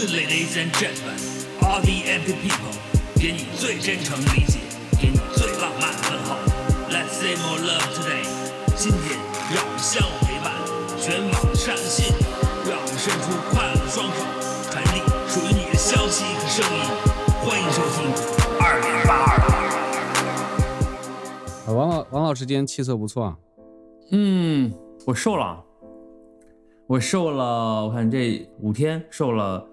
Good ladies and gentlemen, all the empty people，给你最真诚理解，给你最浪漫问候。Let's say more love today。今天让我们相互陪伴，全网上线，让我们伸出快乐的双手，传递属于你的消息和声音。欢迎收听二零八二。啊，王老王老师今天气色不错啊，嗯，我瘦了，我瘦了，我看这五天瘦了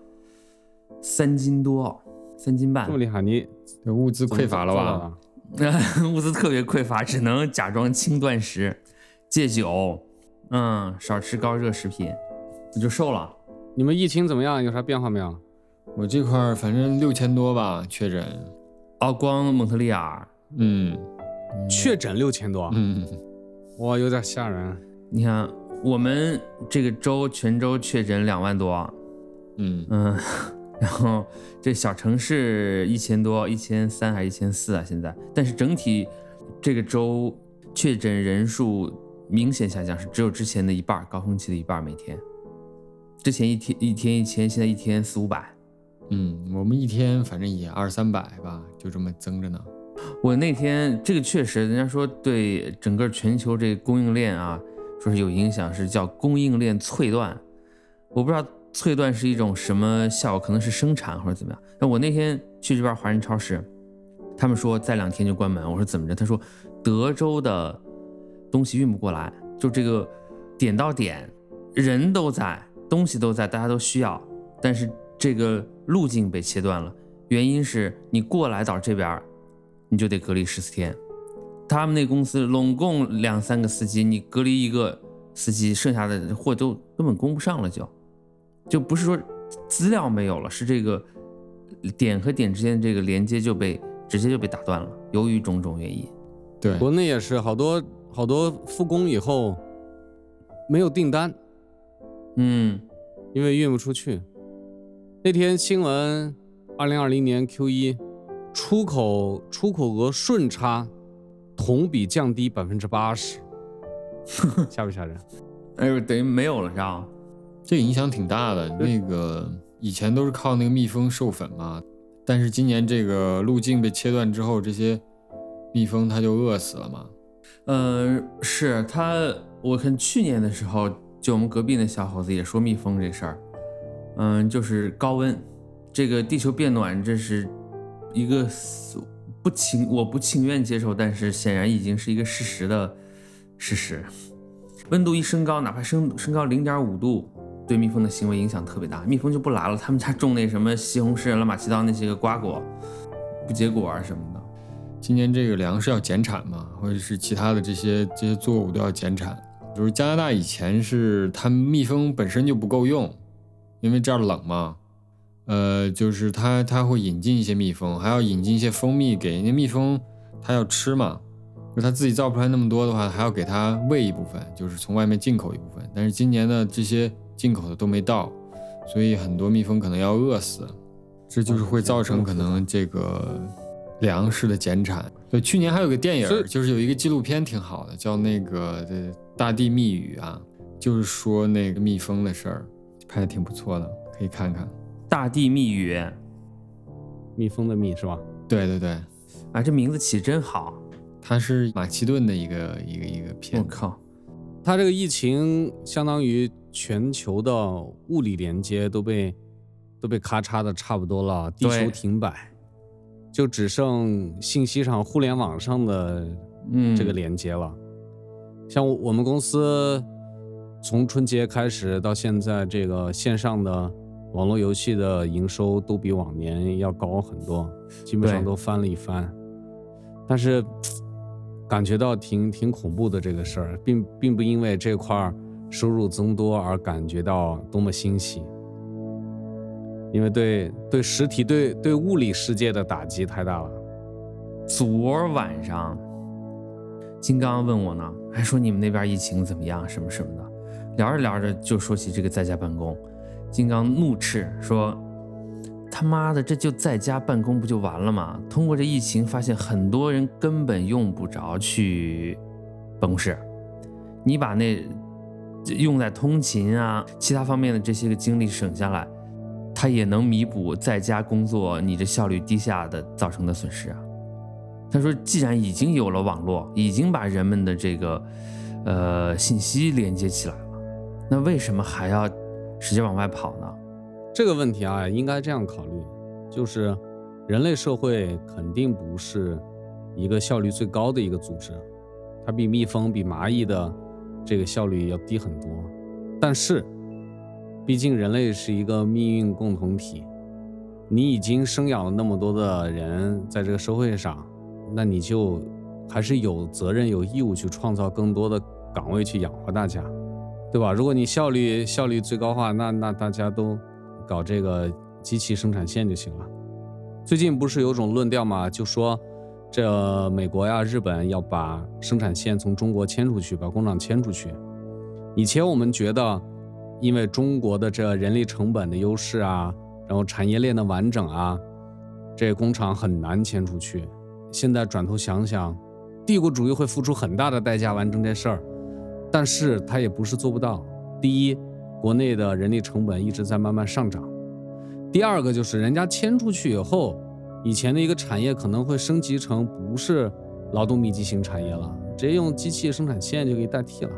三斤多，三斤半这么，厉害，你这物资匮乏了吧？了？物资特别匮乏，只能假装轻断食，戒酒，嗯，少吃高热食品，我就瘦了。你们疫情怎么样？有啥变化没有？我这块儿反正六千多吧确诊，哦，光蒙特利尔，嗯确诊六千多，嗯，哇，有点吓人。你看我们这个州全州确诊两万多，嗯，嗯，然后这小城市一千多，一千三还是一千四啊？现在，但是整体这个州确诊人数明显下降，是只有之前的一半儿，高峰期的一半儿每天。之前一天一天一千，现在一天四五百。嗯，我们一天反正也二三百吧，就这么增着呢。我那天这个确实，人家说对整个全球这个供应链啊，说是有影响，是叫供应链脆断。我不知道脆断是一种什么效果，可能是生产或者怎么样。那我那天去这边华人超市，他们说再两天就关门。我说怎么着？他说德州的东西运不过来，就这个点到点，人都在，东西都在，大家都需要，但是这个路径被切断了。原因是你过来到这边，你就得隔离十四天。他们那公司拢共两三个司机，你隔离一个司机，剩下的货都根本供不上了就，就不是说资料没有了，是这个点和点之间的这个连接就被直接就被打断了，由于种种原因。对，国内也是好多好多复工以后没有订单，嗯，因为运不出去。那天新闻，二零二零年 Q 一出口出口额顺差同比降低百分之八十，吓不吓人？哎呦，等于没有了是吧？这个影响挺大的。那个以前都是靠那个蜜蜂授粉嘛，但是今年这个路径被切断之后，这些蜜蜂它就饿死了嘛。呃，是它，我看去年的时候，就我们隔壁那小伙子也说蜜蜂这事儿，嗯，就是高温，这个地球变暖，这是一个死不情我不情愿接受，但是显然已经是一个事实的事实。温度一升高，哪怕升升高零点五度，对蜜蜂的行为影响特别大，蜜蜂就不来了。他们家种那什么西红柿、乱八七糟那些个瓜果，不结果啊什么的。今年这个粮食要减产嘛，或者是其他的这些这些作物都要减产。就是加拿大以前是它蜜蜂本身就不够用，因为这儿冷嘛，呃，就是它它会引进一些蜜蜂，还要引进一些蜂蜜给人家蜜蜂，它要吃嘛，就它自己造不出来那么多的话，还要给它喂一部分，就是从外面进口一部分。但是今年呢，这些进口的都没到，所以很多蜜蜂可能要饿死，这就是会造成可能这个粮食的减产。对，去年还有个电影就是有一个纪录片挺好的，叫那个《这大地密语》啊，就是说那个蜜蜂的事儿，拍的挺不错的，可以看看。大地密语蜜蜂的蜜是吧？对对对，啊，这名字起真好，它是马其顿的一个一个一个片我。靠。它这个疫情相当于全球的物理连接都被都被咔嚓的差不多了，地球停摆，就只剩信息上、互联网上的嗯，这个连接了。像我我们公司从春节开始到现在，这个线上的网络游戏的营收都比往年要高很多，基本上都翻了一番。但是感觉到挺挺恐怖的这个事儿，并并不因为这块儿收入增多而感觉到多么欣喜，因为对对实体对对物理世界的打击太大了。昨儿晚上，金刚问我呢，还说你们那边疫情怎么样，什么什么的。聊着聊着就说起这个在家办公，金刚怒斥说：“他妈的，这就在家办公不就完了吗？通过这疫情，发现很多人根本用不着去办公室，你把那用在通勤啊、其他方面的这些个精力省下来，它也能弥补在家工作你这效率低下的造成的损失啊。他说，既然已经有了网络，已经把人们的这个呃信息连接起来了，那为什么还要使劲往外跑呢？这个问题啊，应该这样考虑，就是人类社会肯定不是一个效率最高的一个组织，它比蜜蜂、比蚂蚁的这个效率要低很多。但是，毕竟人类是一个命运共同体，你已经生养了那么多的人在这个社会上，那你就还是有责任、有义务去创造更多的岗位去养活大家，对吧？如果你效率效率最高化，那那大家都。搞这个机器生产线就行了。最近不是有种论调嘛？就说这美国呀、日本要把生产线从中国迁出去，把工厂迁出去。以前我们觉得，因为中国的这人力成本的优势啊，然后产业链的完整啊，这工厂很难迁出去。现在转头想想，帝国主义会付出很大的代价完成这事儿，但是他也不是做不到。第一。国内的人力成本一直在慢慢上涨。第二个就是人家迁出去以后，以前的一个产业可能会升级成不是劳动密集型产业了，直接用机器生产线就可以代替了。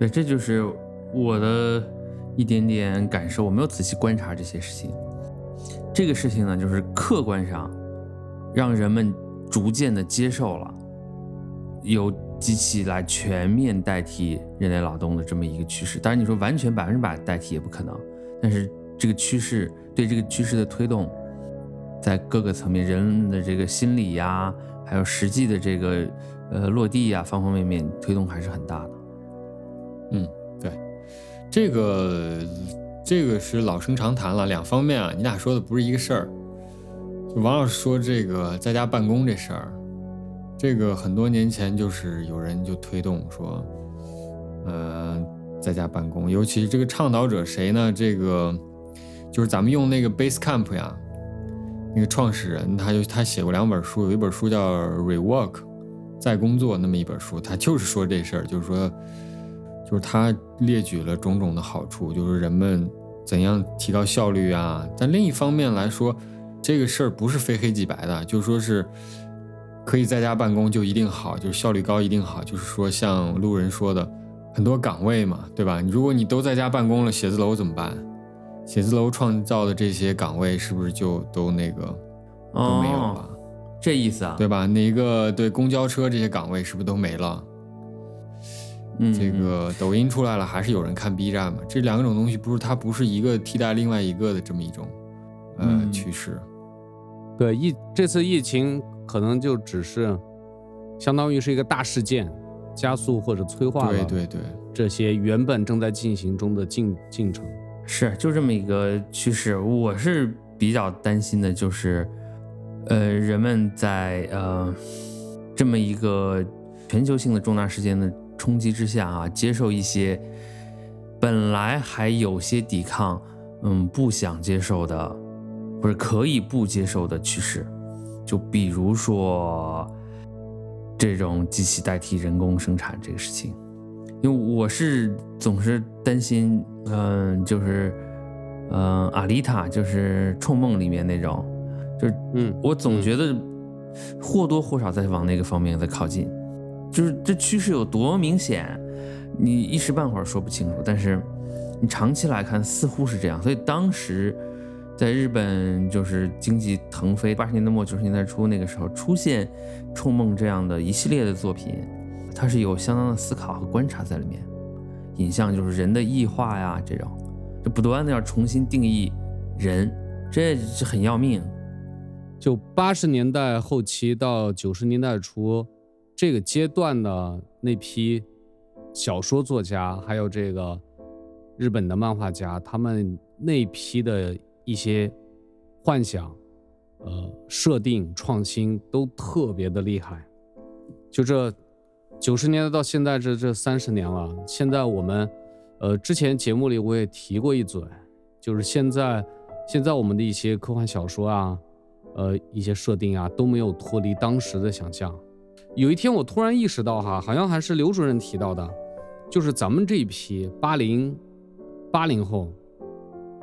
对，这就是我的一点点感受。我没有仔细观察这些事情。这个事情呢，就是客观上让人们逐渐的接受了有。机器来全面代替人类劳动的这么一个趋势，当然你说完全百分之百代替也不可能，但是这个趋势对这个趋势的推动，在各个层面，人的这个心理呀，还有实际的这个呃落地呀，方方面面推动还是很大的。嗯，对，这个这个是老生常谈了，两方面啊，你俩说的不是一个事儿。就王老师说这个在家办公这事儿。这个很多年前就是有人就推动说，呃，在家办公，尤其这个倡导者谁呢？这个就是咱们用那个 Basecamp 呀，那个创始人他就他写过两本书，有一本书叫 Rework，在工作那么一本书，他就是说这事儿，就是说，就是他列举了种种的好处，就是人们怎样提高效率啊。但另一方面来说，这个事儿不是非黑即白的，就说是。可以在家办公就一定好，就是效率高一定好。就是说，像路人说的，很多岗位嘛，对吧？如果你都在家办公了，写字楼怎么办？写字楼创造的这些岗位是不是就都那个都没有了？这意思啊？对吧？哪个对公交车这些岗位是不是都没了？嗯，这个抖音出来了，还是有人看 B 站嘛？这两种东西不是它不是一个替代另外一个的这么一种呃趋势。对疫这次疫情。可能就只是，相当于是一个大事件，加速或者催化了对对对这些原本正在进行中的进进程，是就这么一个趋势。我是比较担心的，就是，呃，人们在呃这么一个全球性的重大事件的冲击之下啊，接受一些本来还有些抵抗，嗯，不想接受的，或者可以不接受的趋势。就比如说，这种机器代替人工生产这个事情，因为我是总是担心，嗯，就是，嗯，阿丽塔就是《冲梦》里面那种，就是，嗯，我总觉得或多或少在往那个方面在靠近，就是这趋势有多明显，你一时半会儿说不清楚，但是你长期来看似乎是这样，所以当时。在日本，就是经济腾飞，八十年代末九十年代初那个时候出现《冲梦》这样的一系列的作品，它是有相当的思考和观察在里面。影像就是人的异化呀，这种就不断的要重新定义人，这是很要命。就八十年代后期到九十年代初这个阶段的那批小说作家，还有这个日本的漫画家，他们那批的。一些幻想、呃设定创新都特别的厉害。就这九十年代到现在这这三十年了，现在我们呃之前节目里我也提过一嘴，就是现在现在我们的一些科幻小说啊，呃一些设定啊都没有脱离当时的想象。有一天我突然意识到哈，好像还是刘主任提到的，就是咱们这一批八零八零后。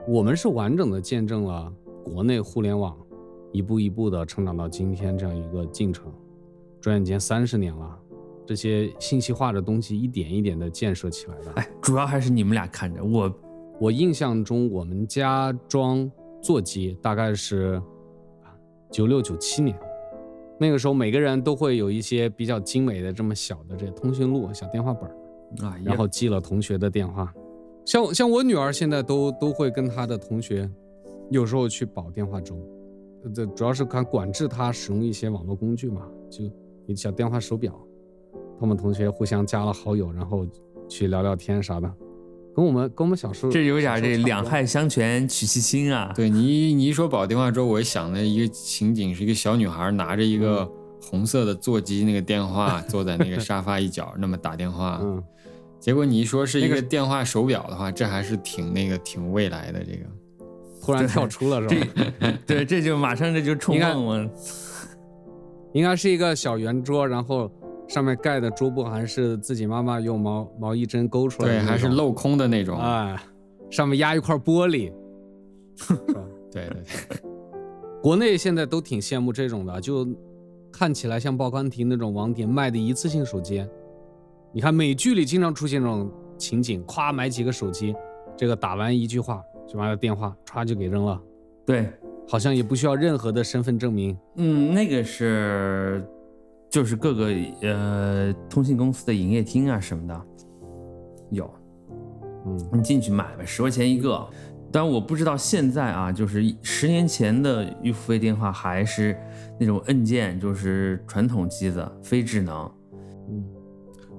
我们是完整的见证了国内互联网一步一步的成长到今天这样一个进程。转眼间三十年了，这些信息化的东西一点一点的建设起来的。哎，主要还是你们俩看着我，我印象中我们家装座机大概是九六九七年，那个时候每个人都会有一些比较精美的这么小的这通讯录、小电话本儿。啊，然后记了同学的电话，像像我女儿现在都都会跟她的同学，有时候去保电话粥，这主要是看管制她使用一些网络工具嘛，就一小电话手表，他们同学互相加了好友，然后去聊聊天啥的，跟我们跟我们小时候这有点这两害相权取其轻啊。对你你一说保电话粥，我想的一个情景是一个小女孩拿着一个红色的座机那个电话，坐在那个沙发一角那么打电话。嗯，结果你一说是一个个电话手表的话，这还是挺那个挺未来的这个。突然跳出了是吧？对，这就马上这就冲。应该是一个小圆桌，然后上面盖的桌布还是自己妈妈用毛毛衣针勾出来的对，还是镂空的那种。哎，上面压一块玻璃，是吧？对对对，国内现在都挺羡慕这种的，就看起来像报刊亭那种网点卖的一次性手机。你看美剧里经常出现这种情景，咵买几个手机，这个打完一句话就把他电话歘就给扔了，对，好像也不需要任何的身份证明。嗯，那个是就是各个呃通信公司的营业厅啊什么的有，嗯，你进去买呗，十块钱一个。但我不知道现在啊，就是十年前的预付费电话还是那种按键，就是传统机子，非智能。嗯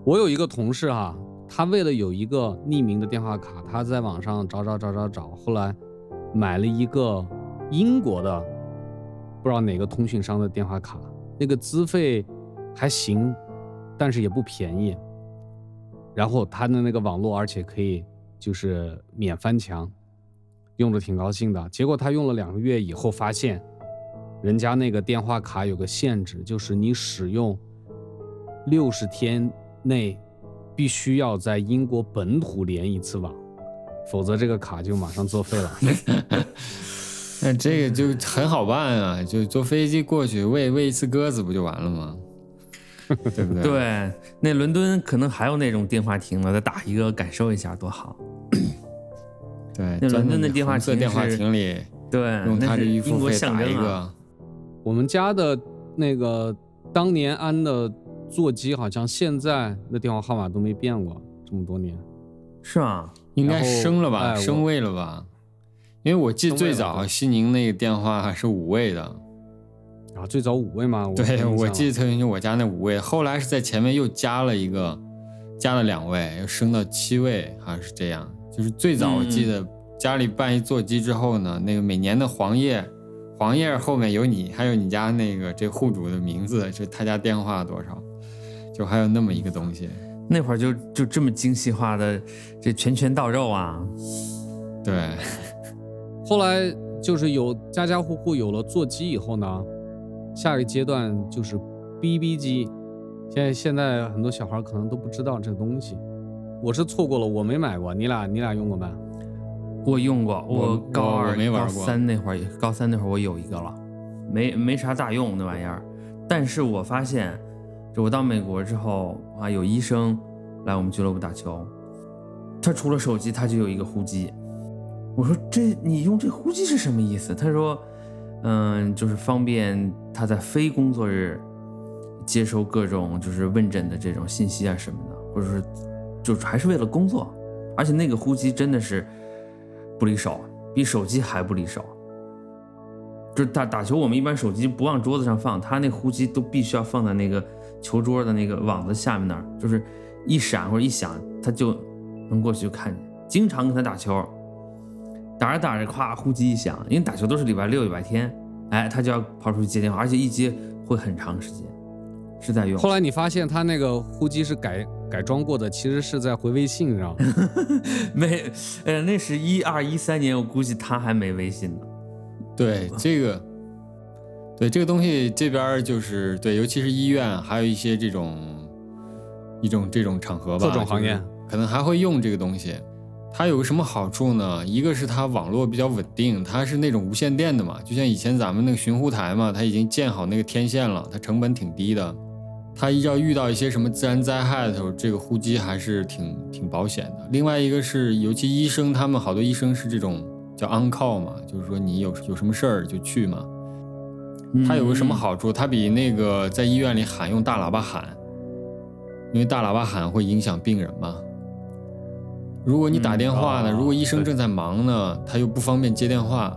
我有一个同事哈、他为了有一个匿名的电话卡，他在网上找找找找找，后来买了一个英国的，不知道哪个通讯商的电话卡，那个资费还行，但是也不便宜。然后他的那个网络，而且可以就是免翻墙，用着挺高兴的。结果他用了两个月以后，发现人家那个电话卡有个限制，就是你使用六十天内必须要在英国本土连一次网，否则这个卡就马上作废了。那这个就很好办啊，就坐飞机过去喂喂一次鸽子不就完了吗？对不对？对，那伦敦可能还有那种电话亭呢，再打一个感受一下多好。对，那伦敦的电话亭电话亭里对，用那是它这一付费打一。个，我们家的那个当年安的座机，好像现在的电话号码都没变过，这么多年。是吗？应该升了吧？哎升位了吧？因为我记得最早西宁那个电话还是五位的，然后最早五位嘛，我对我记得特别清楚，我家那五位，后来是在前面又加了一个，加了两位，又升到七位，好像是这样。就是最早我记嗯得家里办一座机之后呢，那个每年的黄页，黄页后面有你，还有你家那个这户主的名字，就他家电话多少，就还有那么一个东西。那会儿就就这么精细化的这拳拳到肉啊！对，后来就是有家家户户有了座机以后呢，下一个阶段就是 BB 机。现在现在很多小孩可能都不知道这个东西，我是错过了，我没买过。你俩你俩用过没？我用过，我我高二、没玩过高三那会儿，高三那会儿我有一个了，没没啥大用那玩意儿。但是我发现，就我到美国之后啊，有医生来我们俱乐部打球，他除了手机，他就有一个呼机。我说这你用这呼机是什么意思？他说，嗯，就是方便他在非工作日接收各种就是问诊的这种信息啊什么的，或者是就还是为了工作。而且那个呼机真的是不离手，比手机还不离手。就打打球，我们一般手机不往桌子上放，他那呼机都必须要放在那个球桌的那个网子下面那儿，就是一闪或者一响，他就能过去就看见。经常跟他打球，打着打着，咵，呼机一响，因为打球都是礼拜六、礼拜天，哎，他就要跑出去接电话，而且一接会很长时间，是在用。后来你发现他那个呼机是改改装过的，其实是在回微信，你知道吗？没，呃，那是一二一三年，我估计他还没微信呢。对这个，对这个东西这边就是对，尤其是医院，还有一些这种一种这种场合吧，各种行业就是可能还会用这个东西。它有个什么好处呢？一个是它网络比较稳定，它是那种无线电的嘛，就像以前咱们那个寻呼台嘛，它已经建好那个天线了，它成本挺低的。它要遇到一些什么自然灾害的时候，这个呼机还是挺挺保险的。另外一个是，尤其医生他们好多医生是这种叫 on call 嘛，就是说你有有什么事儿就去嘛。它有个什么好处？它比那个在医院里喊用大喇叭喊，因为大喇叭喊会影响病人嘛。如果你打电话呢，如果医生正在忙呢，他又不方便接电话，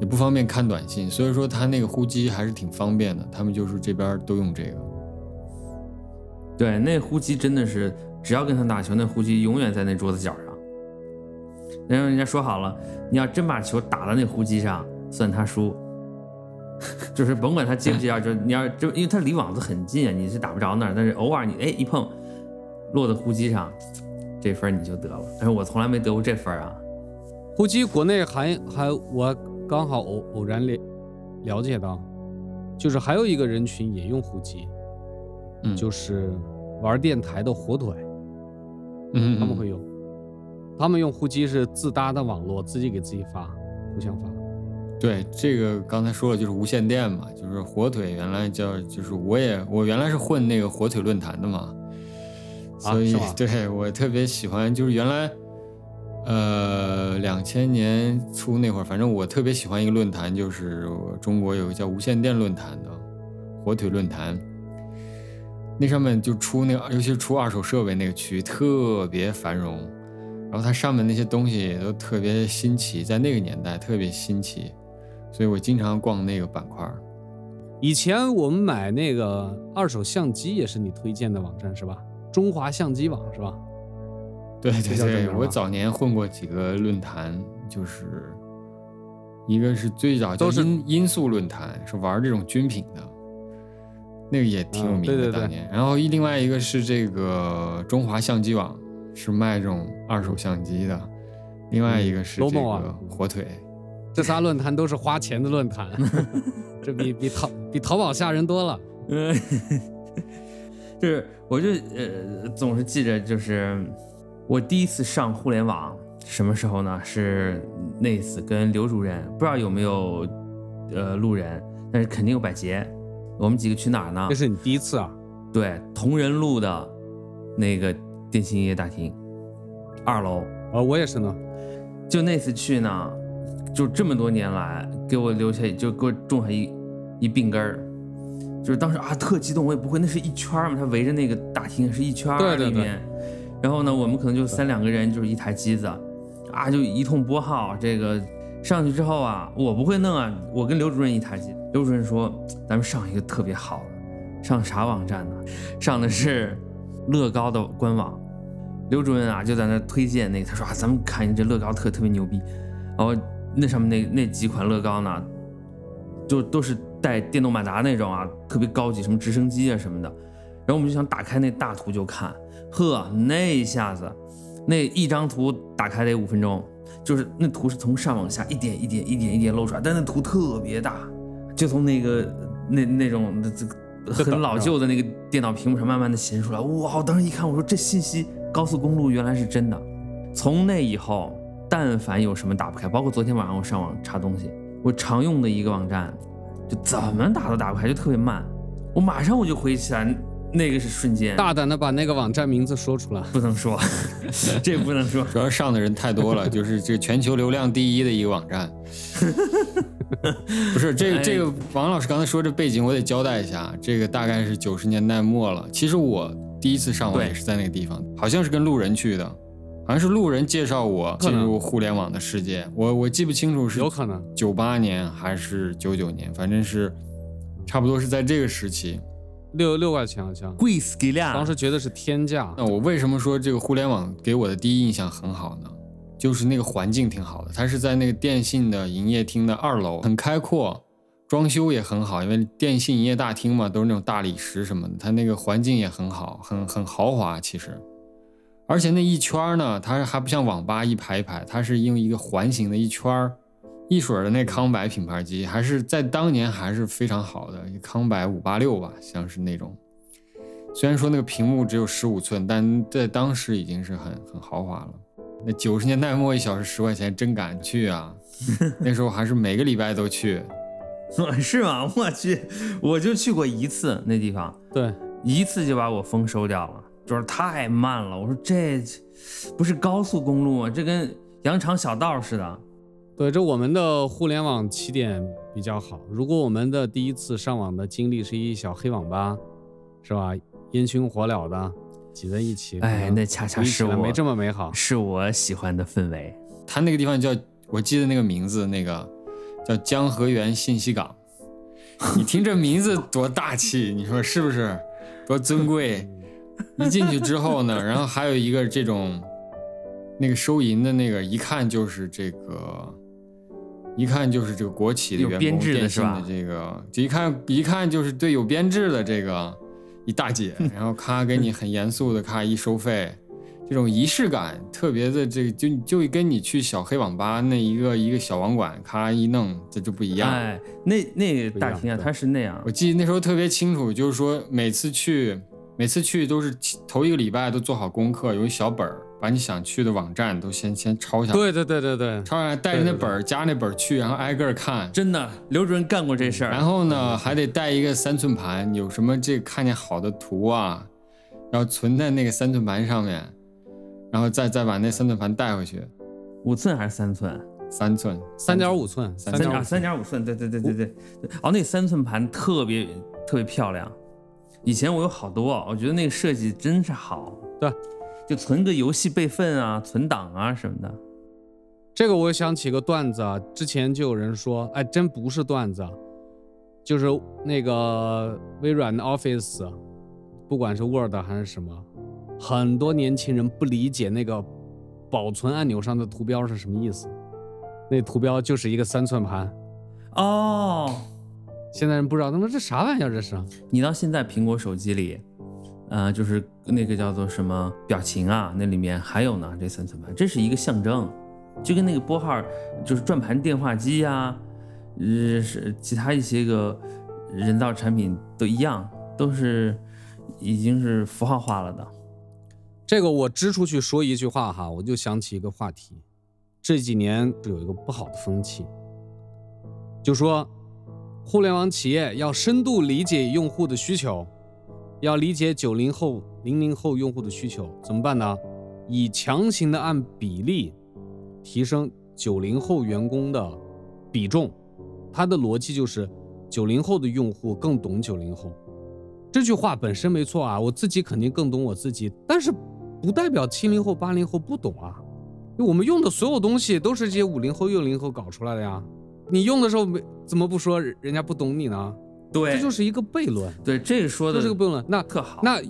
也不方便看短信，所以说他那个呼机还是挺方便的。他们就是这边都用这个。对，那呼机真的是，只要跟他打球，那呼机永远在那桌子角上。然后人家说好了，你要真把球打到那呼机上，算他输。就是甭管他接不接啊，就你要就因为他离网子很近啊，你是打不着那儿，但是偶尔你哎一碰，落到呼机上。这分你就得了，但是我从来没得过这分啊。呼机国内还还我刚好偶偶然了了解到，就是还有一个人群也用呼机，嗯，就是玩电台的火腿，嗯，他们会用，他们用呼机是自搭的网络，自己给自己发，互相发。对，这个刚才说了就是无线电嘛，就是火腿原来叫就是我也我原来是混那个火腿论坛的嘛。所以，对我特别喜欢，就是原来，呃，两千年初那会儿，反正我特别喜欢一个论坛，就是中国有个叫无线电论坛的火腿论坛，那上面就出那个，尤其是出二手设备那个区特别繁荣，然后它上面那些东西也都特别新奇，在那个年代特别新奇，所以我经常逛那个板块。以前我们买那个二手相机也是你推荐的网站是吧？中华相机网是吧？对对对，我早年混过几个论坛，就是一个是最早叫音音速论坛，是玩这种军品的，那个也挺有名的当年。然后另外一个是这个中华相机网，是卖这种二手相机的。另外一个是这个火腿，这仨论坛都是花钱的论坛，这比比淘比淘宝吓人多了。是，我就呃总是记着，就是我第一次上互联网什么时候呢？是那次跟刘主任，不知道有没有呃路人，但是肯定有百杰。我们几个去哪儿呢？这是你第一次啊？对，同仁路的那个电信营业大厅二楼。啊，我也是呢。就那次去呢，就这么多年来给我留下，就给我种下一一病根儿。就是当时啊，特激动，我也不会，那是一圈嘛，他围着那个大厅是一圈里面，然后呢，我们可能就三两个人，就是一台机子，啊，就一通拨号，这个上去之后啊，我不会弄啊，我跟刘主任一台机，刘主任说，咱们上一个特别好的，上啥网站呢？上的是乐高的官网，刘主任啊就在那推荐那个，他说啊，咱们看这乐高特特别牛逼，然后那上面那那几款乐高呢，就都是。带电动马达那种啊，特别高级，什么直升机啊什么的，然后我们就想打开那大图就看，呵，那一下子，那一张图打开得五分钟，就是那图是从上往下一点一点一点一点露出来，但那图特别大，就从那个那那种这很老旧的那个电脑屏幕上慢慢的显示出来，哇！我当时一看，我说这信息高速公路原来是真的。从那以后，但凡有什么打不开，包括昨天晚上我上网查东西，我常用的一个网站。就怎么打都打不开，就特别慢。我马上我就回忆起来，那个是瞬间。大胆的把那个网站名字说出来，不能说，这不能说，主要上的人太多了，就是这全球流量第一的一个网站。不是这个 这个王老师刚才说这背景，我得交代一下。这个大概是九十年代末了。其实我第一次上网也是在那个地方，好像是跟路人去的。好像是路人介绍我进入互联网的世界，我我记不清楚是有可能九八年还是九九年，反正是差不多是在这个时期，六六块钱好像，贵死给了，当时觉得是天价。那我为什么说这个互联网给我的第一印象很好呢？就是那个环境挺好的，它是在那个电信的营业厅的二楼，很开阔，装修也很好，因为电信营业大厅嘛，都是那种大理石什么的，它那个环境也很好，很很豪华，其实。而且那一圈呢，它还不像网吧一排一排，它是用一个环形的一圈儿，一水儿的那康柏品牌机，还是在当年还是非常好的康柏五八六吧，像是那种。虽然说那个屏幕只有十五寸，但在当时已经是很很豪华了。那九十年代末一小时十块钱真敢去啊！那时候还是每个礼拜都去。是吗？我去，我就去过一次那地方，对，一次就把我丰收掉了，就是太慢了。我说这不是高速公路吗？这跟羊肠小道似的。对，这我们的互联网起点比较好。如果我们的第一次上网的经历是一小黑网吧，是吧？烟熏火燎的，挤在一起，哎，那恰恰是我没这么美好，是我喜欢的氛围。他那个地方叫，我记得那个名字，那个叫江河源信息港。你听这名字多大气，你说是不是？多尊贵！一进去之后呢，然后还有一个这种，那个收银的那个，一看就是这个。一看就是这个国企的员工，电信的这个，就一看一看就是对有编制的这个一大姐，然后咔给你很严肃的咔一收费，这种仪式感特别的，这个就就跟你去小黑网吧那一个一个小网管咔一弄，这就不一样。哎，那那个大厅啊，它是那样。我记得那时候特别清楚，就是说每次去每次去都是头一个礼拜都做好功课，有一小本儿。把你想去的网站都先先抄下来，对对对对对，抄下来带着那本儿加那本儿去，然后挨个看。真的，刘主任干过这事儿。然后呢，还得带一个三寸盘，有什么这看见好的图啊，然后存在那个三寸盘上面，然后再再把那三寸盘带回去。五寸还是三寸？三寸，三点五寸，三点三点五寸。对对对对对。哦，那三寸盘特别特别漂亮。以前我有好多，我觉得那个设计真是好。对。就存个游戏备份啊，存档啊什么的。这个我想起个段子啊，之前就有人说，哎，真不是段子，就是那个微软的 Office，不管是 Word 还是什么，很多年轻人不理解那个保存按钮上的图标是什么意思。那图标就是一个三寸盘。哦，现在人不知道，他妈这啥玩意儿？这是？你到现在苹果手机里。呃，就是那个叫做什么表情啊，那里面还有呢，这三寸盘，这是一个象征，就跟那个拨号，就是转盘电话机呀，呃，是其他一些个人造产品都一样，都是已经是符号化了的。这个我支出去说一句话哈，我就想起一个话题，这几年有一个不好的风气，就说互联网企业要深度理解用户的需求。要理解九零后、零零后用户的需求怎么办呢？以强行的按比例提升九零后员工的比重，他的逻辑就是九零后的用户更懂九零后。这句话本身没错啊，我自己肯定更懂我自己，但是不代表七零后、八零后不懂啊。我们用的所有东西都是这些五零后、六零后搞出来的呀。你用的时候没怎么不说人家不懂你呢？对，这就是一个悖论。对，这说的这个悖论，那特好。那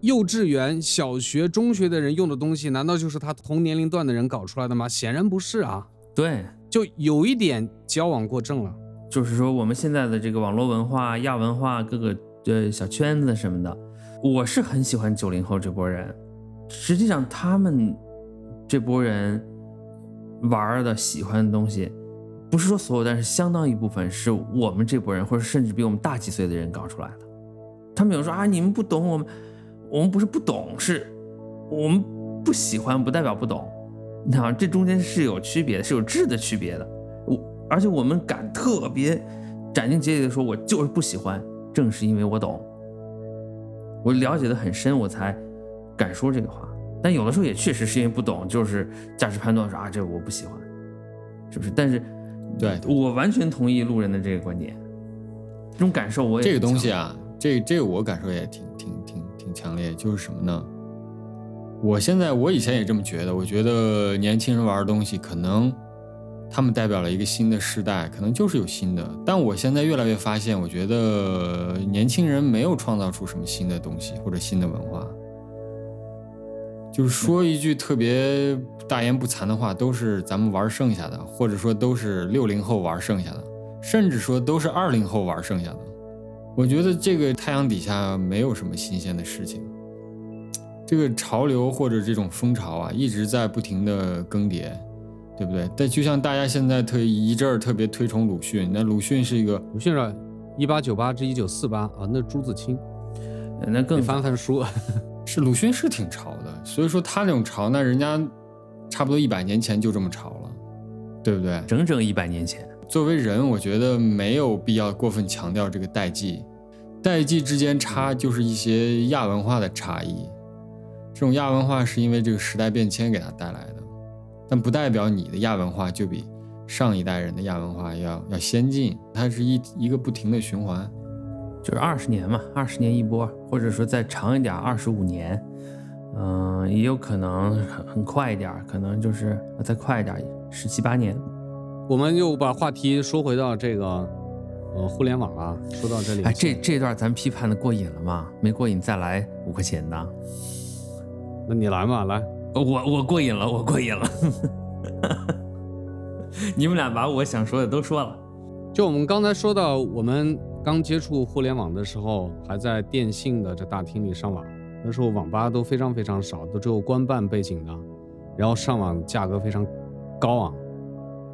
幼稚园、小学、中学的人用的东西，难道就是他同年龄段的人搞出来的吗？显然不是啊。对，就有一点矫枉过正了。就是说，我们现在的这个网络文化、亚文化各个呃小圈子什么的，我是很喜欢九零后这波人。实际上，他们这波人玩的、喜欢的东西。不是说所有，但是相当一部分是我们这波人，或者甚至比我们大几岁的人搞出来的。他们有说啊，你们不懂我们，我们不是不懂，是我们不喜欢，不代表不懂。你看，这中间是有区别的，是有质的区别的。我而且我们敢特别斩钉截铁的说，我就是不喜欢，正是因为我懂，我了解的很深，我才敢说这个话。但有的时候也确实是因为不懂，就是价值判断说啊，这我不喜欢，是不是？但是。对我完全同意路人的这个观点，这种感受我也这个东西啊，这这个我感受也挺挺挺挺强烈，就是什么呢？我现在我以前也这么觉得，我觉得年轻人玩的东西可能他们代表了一个新的时代，可能就是有新的。但我现在越来越发现，我觉得年轻人没有创造出什么新的东西或者新的文化。就是说一句特别大言不惭的话，都是咱们玩剩下的，或者说都是六零后玩剩下的，甚至说都是二零后玩剩下的。我觉得这个太阳底下没有什么新鲜的事情，这个潮流或者这种风潮啊，一直在不停的更迭，对不对？但就像大家现在特一阵儿特别推崇鲁迅，那鲁迅是一个鲁迅是一八九八至一九四八啊，那朱自清，那更翻翻书。是鲁迅是挺潮的，所以说他那种潮，那人家差不多一百年前就这么潮了，对不对？整整一百年前。作为人，我觉得没有必要过分强调这个代际，代际之间差就是一些亚文化的差异。这种亚文化是因为这个时代变迁给它带来的，但不代表你的亚文化就比上一代人的亚文化要要先进，它是一一个不停的循环。就是二十年嘛，二十年一波，或者说再长一点，二十五年，嗯，也有可能很很快一点，可能就是再快一点，十七八年。我们又把话题说回到这个，呃，互联网啊。说到这里，哎，这这段咱批判的过瘾了吗？没过瘾再来五块钱的。那你来嘛，来。我我过瘾了，我过瘾了。你们俩把我想说的都说了。就我们刚才说到，我们刚接触互联网的时候，还在电信的这大厅里上网，那时候网吧都非常非常少，都只有官办背景的，然后上网价格非常高昂。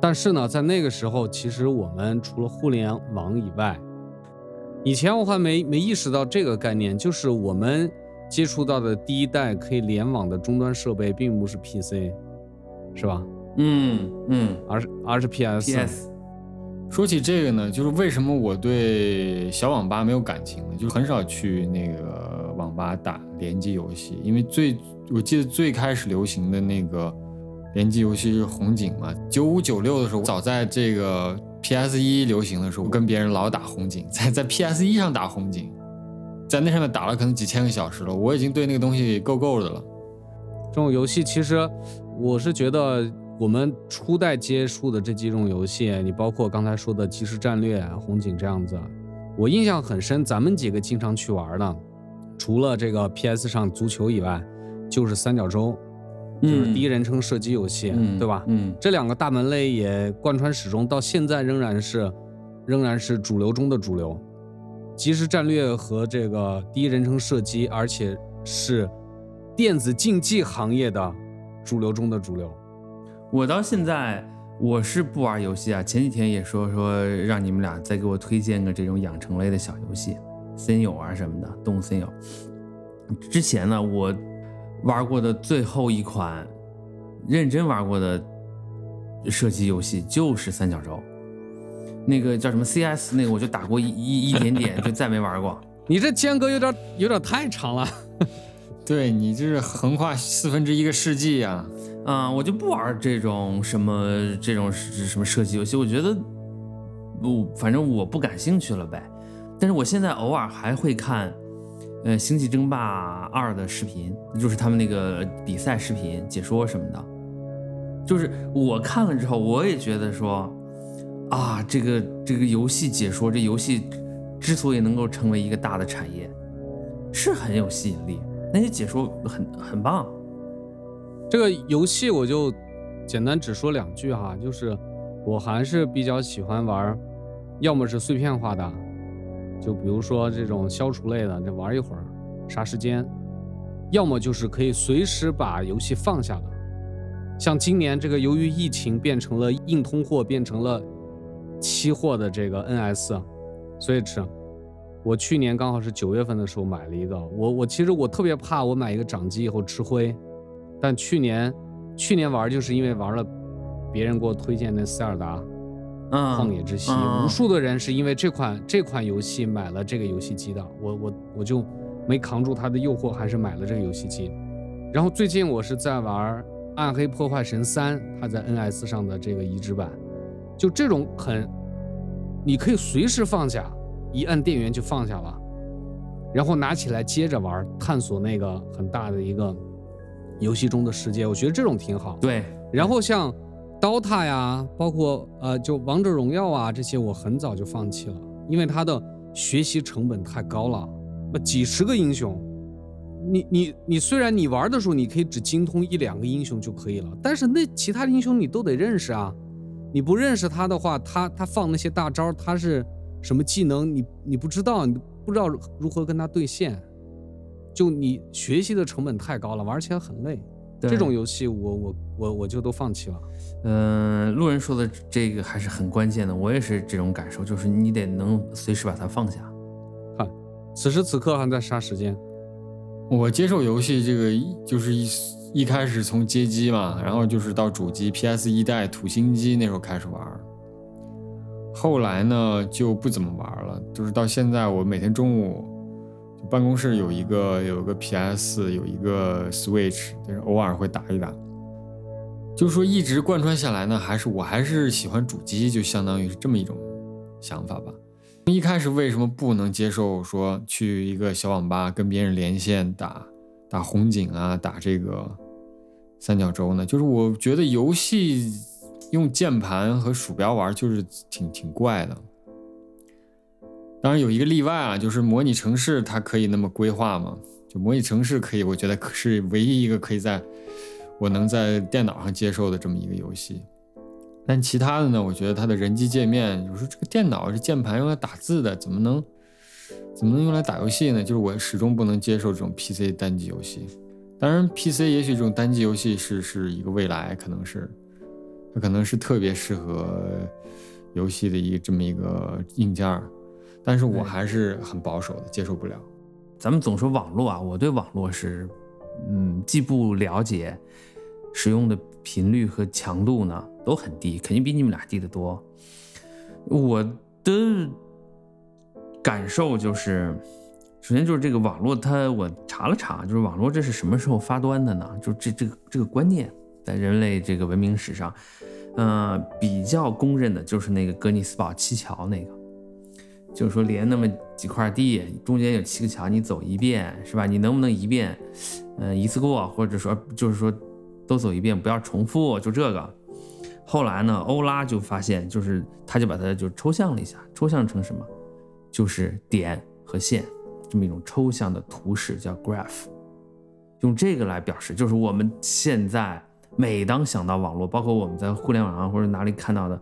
但是呢，在那个时候，其实我们除了互联网以外，以前我还没没意识到这个概念，就是我们接触到的第一代可以联网的终端设备，并不是 PC，是吧？嗯嗯，而是而是 PS。PS。说起这个呢，就是为什么我对小网吧没有感情呢？就是很少去那个网吧打联机游戏，因为最我记得最开始流行的那个。联机游戏是红警嘛？九五九六的时候，早在这个 PS 一流行的时候，我跟别人老打红警，在在 PS 一上打红警，在那上面打了可能几千个小时了，我已经对那个东西够够的了。这种游戏其实我是觉得，我们初代接触的这几种游戏，你包括刚才说的即时战略、红警这样子，我印象很深。咱们几个经常去玩的，除了这个 PS 上足球以外，就是三角洲。就是第一人称射击游戏，对吧？嗯，这两个大门类也贯穿始终，到现在仍然是，仍然是主流中的主流。即时战略和这个第一人称射击，而且是电子竞技行业的主流中的主流。我到现在我是不玩游戏啊，前几天也说说让你们俩再给我推荐个这种养成类的小游戏，森友啊什么的，动物森友。之前呢，我。玩过的最后一款认真玩过的射击游戏就是三角洲，那个叫什么 CS，那个我就打过一一一点点，就再没玩过。你这间隔有点有点太长了，对你这是横跨四分之一个世纪呀！啊，我就不玩这种什么这种什么射击游戏，我觉得我反正我不感兴趣了呗。但是我现在偶尔还会看。呃，星际争霸二的视频，就是他们那个比赛视频解说什么的，就是我看了之后，我也觉得说，啊，这个这个游戏解说，这游戏之所以能够成为一个大的产业，是很有吸引力，那些解说很很棒。这个游戏我就简单只说两句哈，就是我还是比较喜欢玩，要么是碎片化的。就比如说这种消除类的，这玩一会儿，杀时间；要么就是可以随时把游戏放下的。像今年这个，由于疫情变成了硬通货，变成了期货的这个 NS，所以是，我去年刚好是九月份的时候买了一个。我我其实我特别怕我买一个掌机以后吃灰，但去年去年玩就是因为玩了别人给我推荐的塞尔达。嗯旷野之息，无数的人是因为这款这款游戏买了这个游戏机的，我我我就没扛住它的诱惑，还是买了这个游戏机。然后最近我是在玩《暗黑破坏神三》，它在 NS 上的这个移植版，就这种很，你可以随时放下，一按电源就放下了，然后拿起来接着玩，探索那个很大的一个游戏中的世界，我觉得这种挺好。对，然后像。DOTA 呀，包括呃，就王者荣耀啊，这些我很早就放弃了，因为它的学习成本太高了。那几十个英雄，你你你，虽然你玩的时候你可以只精通一两个英雄就可以了，但是那其他的英雄你都得认识啊。你不认识他的话，他他放那些大招，他是什么技能，你你不知道，你不知道如何跟他对线，就你学习的成本太高了，玩起来很累。这种游戏我我我我就都放弃了。嗯，路人说的这个还是很关键的，我也是这种感受，就是你得能随时把它放下。看，此时此刻还在杀时间。我接受游戏这个就是一一开始从街机嘛，然后就是到主机 PS 一代土星机那时候开始玩，后来呢就不怎么玩了，就是到现在我每天中午办公室有一个有一个 PS 有一个 Switch，但是偶尔会打一打。就是说一直贯穿下来呢，还是我还是喜欢主机，就相当于是这么一种想法吧。一开始为什么不能接受说去一个小网吧跟别人连线打打红警啊，打这个三角洲呢？就是我觉得游戏用键盘和鼠标玩就是挺挺怪的。当然有一个例外啊，就是模拟城市它可以那么规划嘛，就模拟城市可以，我觉得可是唯一一个可以在我能在电脑上接受的这么一个游戏。但其他的呢？我觉得它的人机界面，有时候这个电脑是键盘用来打字的，怎么能怎么能用来打游戏呢？就是我始终不能接受这种 PC 单机游戏。当然，PC 也许这种单机游戏是是一个未来，可能是它可能是特别适合游戏的一这么一个硬件，但是我还是很保守的，接受不了。咱们总说网络啊，我对网络是嗯既不了解，使用的频率和强度呢？都很低，肯定比你们俩低得多。我的感受就是，首先就是这个网络，它我查了查，就是网络这是什么时候发端的呢？就这这个这个观念，在人类这个文明史上，嗯，比较公认的就是那个格尼斯堡七桥那个，就是说连那么几块地，中间有七个桥，你走一遍是吧？你能不能一遍，嗯，一次过，或者说就是说都走一遍，不要重复，就这个。后来呢，欧拉就发现，就是他就把它就抽象了一下，抽象成什么？就是点和线这么一种抽象的图式，叫 graph。用这个来表示，就是我们现在每当想到网络，包括我们在互联网上或者哪里看到的，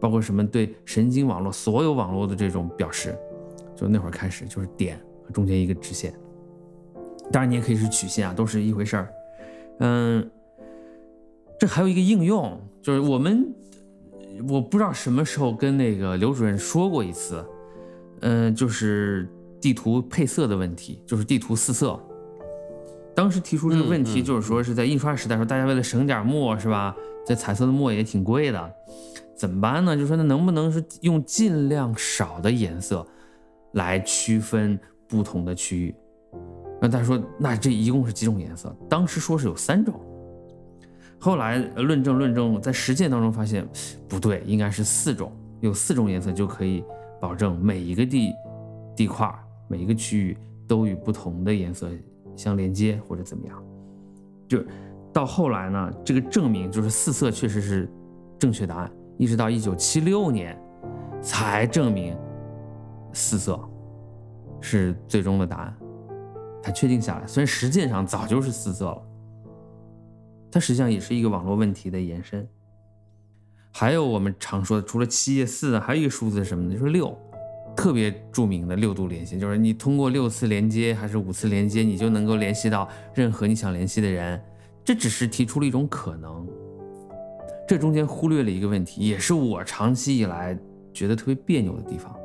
包括什么对神经网络、所有网络的这种表示，就那会儿开始就是点和中间一个直线。当然你也可以是曲线啊，都是一回事儿。嗯。这还有一个应用，就是我们我不知道什么时候跟那个刘主任说过一次，嗯，就是地图配色的问题，就是地图四色。当时提出这个问题，就是说是在印刷时代时候，大家为了省点墨，是吧？这彩色的墨也挺贵的，怎么办呢？就说那能不能是用尽量少的颜色来区分不同的区域？那他说，那这一共是几种颜色？当时说是有三种。后来论证论证，在实践当中发现不对，应该是四种，有四种颜色就可以保证每一个地地块、每一个区域都与不同的颜色相连接或者怎么样。就到后来呢，这个证明就是四色确实是正确答案，一直到一九七六年才证明四色是最终的答案，才确定下来。虽然实践上早就是四色了。它实际上也是一个网络问题的延伸。还有我们常说的，除了七四，还有一个数字是什么呢？就是六，特别著名的六度连线，就是你通过六次连接还是五次连接，你就能够联系到任何你想联系的人。这只是提出了一种可能，这中间忽略了一个问题，也是我长期以来觉得特别别扭的地方，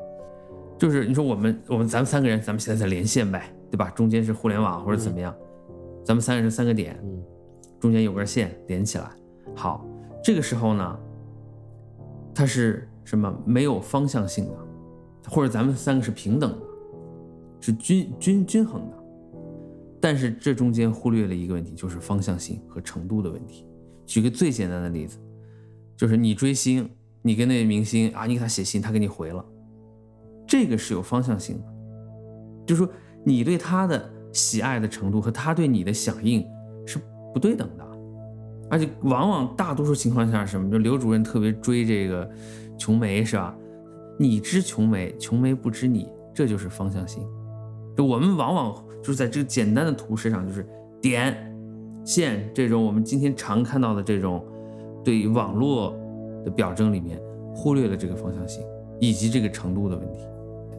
就是你说我们我们咱们三个人，咱们现在在连线呗，对吧？中间是互联网或者怎么样，咱们三个人三个点。中间有根线连起来，好，这个时候呢，它是什么？没有方向性的，或者咱们三个是平等的，是均均均衡的。但是这中间忽略了一个问题，就是方向性和程度的问题。举个最简单的例子，就是你追星，你跟那个明星啊，你给他写信，他给你回了，这个是有方向性的，就是说你对他的喜爱的程度和他对你的响应是。不对等的，而且往往大多数情况下，什么就刘主任特别追这个琼梅是吧？你知琼梅，琼梅不知你，这就是方向性。就我们往往就是在这个简单的图示上，就是点、线这种我们今天常看到的这种对网络的表征里面，忽略了这个方向性以及这个程度的问题。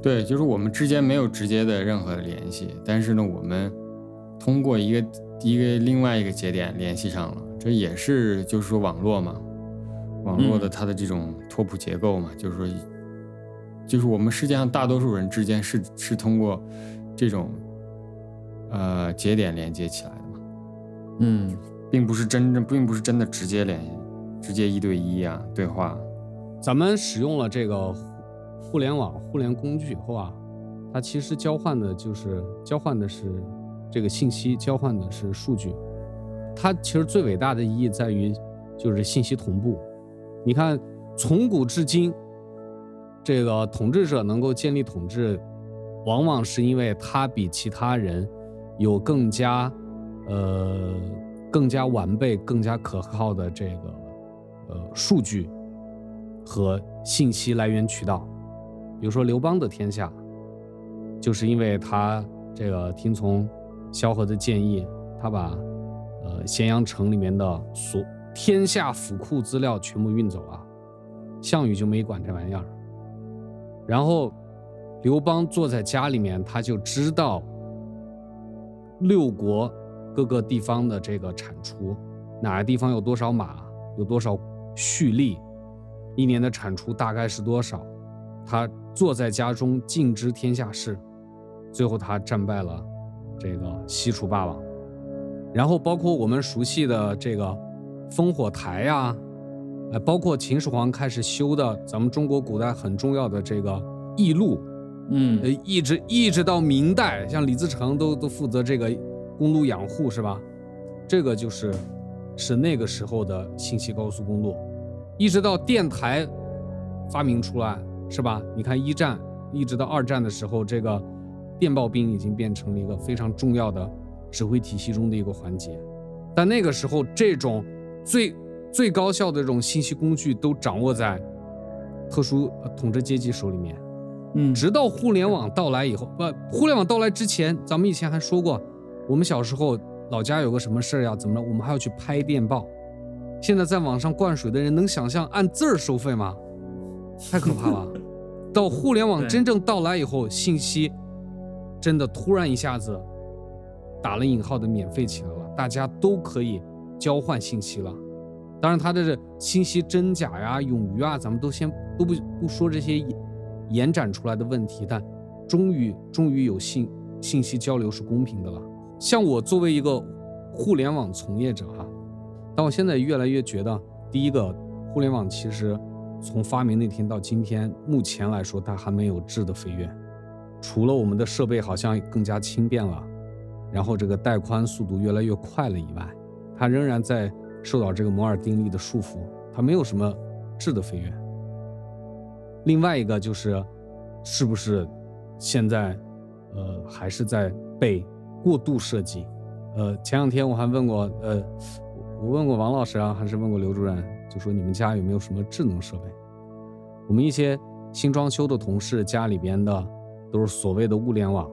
对，就是我们之间没有直接的任何联系，但是呢，我们通过一个。一个另外一个节点联系上了，这也是就是说网络嘛，网络的它的这种拓扑结构嘛，就是说，就是我们世界上大多数人之间是是通过这种呃节点连接起来的嘛。嗯并不是真正，并不是真的直接联系，直接一对一啊对话。咱们使用了这个互联网、互联工具以后啊，它其实交换的就是交换的是这个信息，交换的是数据。它其实最伟大的意义在于就是信息同步。你看，从古至今，这个统治者能够建立统治，往往是因为他比其他人有更加呃更加完备、更加可靠的这个呃数据和信息来源渠道。比如说刘邦的天下，就是因为他这个听从萧何的建议，他把呃咸阳城里面的所天下府库资料全部运走了，项羽就没管这玩意儿。然后刘邦坐在家里面，他就知道六国各个地方的这个产出，哪个地方有多少马，有多少畜力，一年的产出大概是多少。他坐在家中尽知天下事，最后他战败了这个西楚霸王。然后包括我们熟悉的这个烽火台呀、呃，包括秦始皇开始修的咱们中国古代很重要的这个驿路，呃，嗯一直一直到明代，像李自成都都负责这个公路养护，是吧？这个就是是那个时候的信息高速公路，一直到电台发明出来，是吧？你看一战一直到二战的时候，这个电报兵已经变成了一个非常重要的指挥体系中的一个环节。但那个时候，这种最最高效的这种信息工具都掌握在特殊呃统治阶级手里面。嗯，直到互联网到来以后，不，互联网到来之前，咱们以前还说过，我们小时候老家有个什么事儿呀，怎么了，我们还要去拍电报。现在在网上灌水的人，能想象按字儿收费吗？太可怕了。到互联网真正到来以后，信息真的突然一下子打了引号的免费起来了，大家都可以交换信息了。当然，它的这信息真假呀、冗余啊，咱们都先都不不说这些延延展出来的问题，但终于终于有信信息交流是公平的了。像我作为一个互联网从业者哈、但我现在越来越觉得，第一个，互联网其实从发明那天到今天，目前来说它还没有质的飞跃。除了我们的设备好像更加轻便了，然后这个带宽速度越来越快了以外，它仍然在受到这个摩尔定律的束缚，它没有什么质的飞跃。另外一个就是，是不是现在呃还是在被过度设计？呃，前两天我还问过，呃，我问过王老师啊，还是问过刘主任，就说你们家有没有什么智能设备？我们一些新装修的同事家里边的都是所谓的物联网，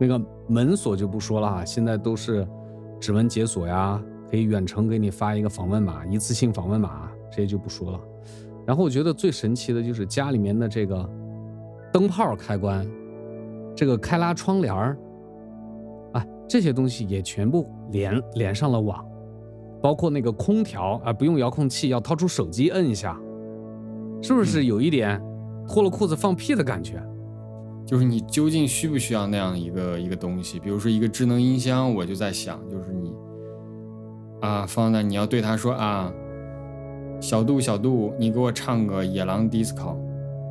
那个门锁就不说了啊，现在都是指纹解锁呀，可以远程给你发一个访问码，一次性访问码，这些就不说了。然后我觉得最神奇的就是家里面的这个灯泡开关，这个开拉窗帘儿，啊，这些东西也全部连连上了网，包括那个空调啊，不用遥控器，要掏出手机摁一下，是不是有一点脱了裤子放屁的感觉？就是你究竟需不需要那样一个一个东西？比如说一个智能音箱，我就在想，就是你啊放在你要对他说啊，小度小度，你给我唱个野狼 disco，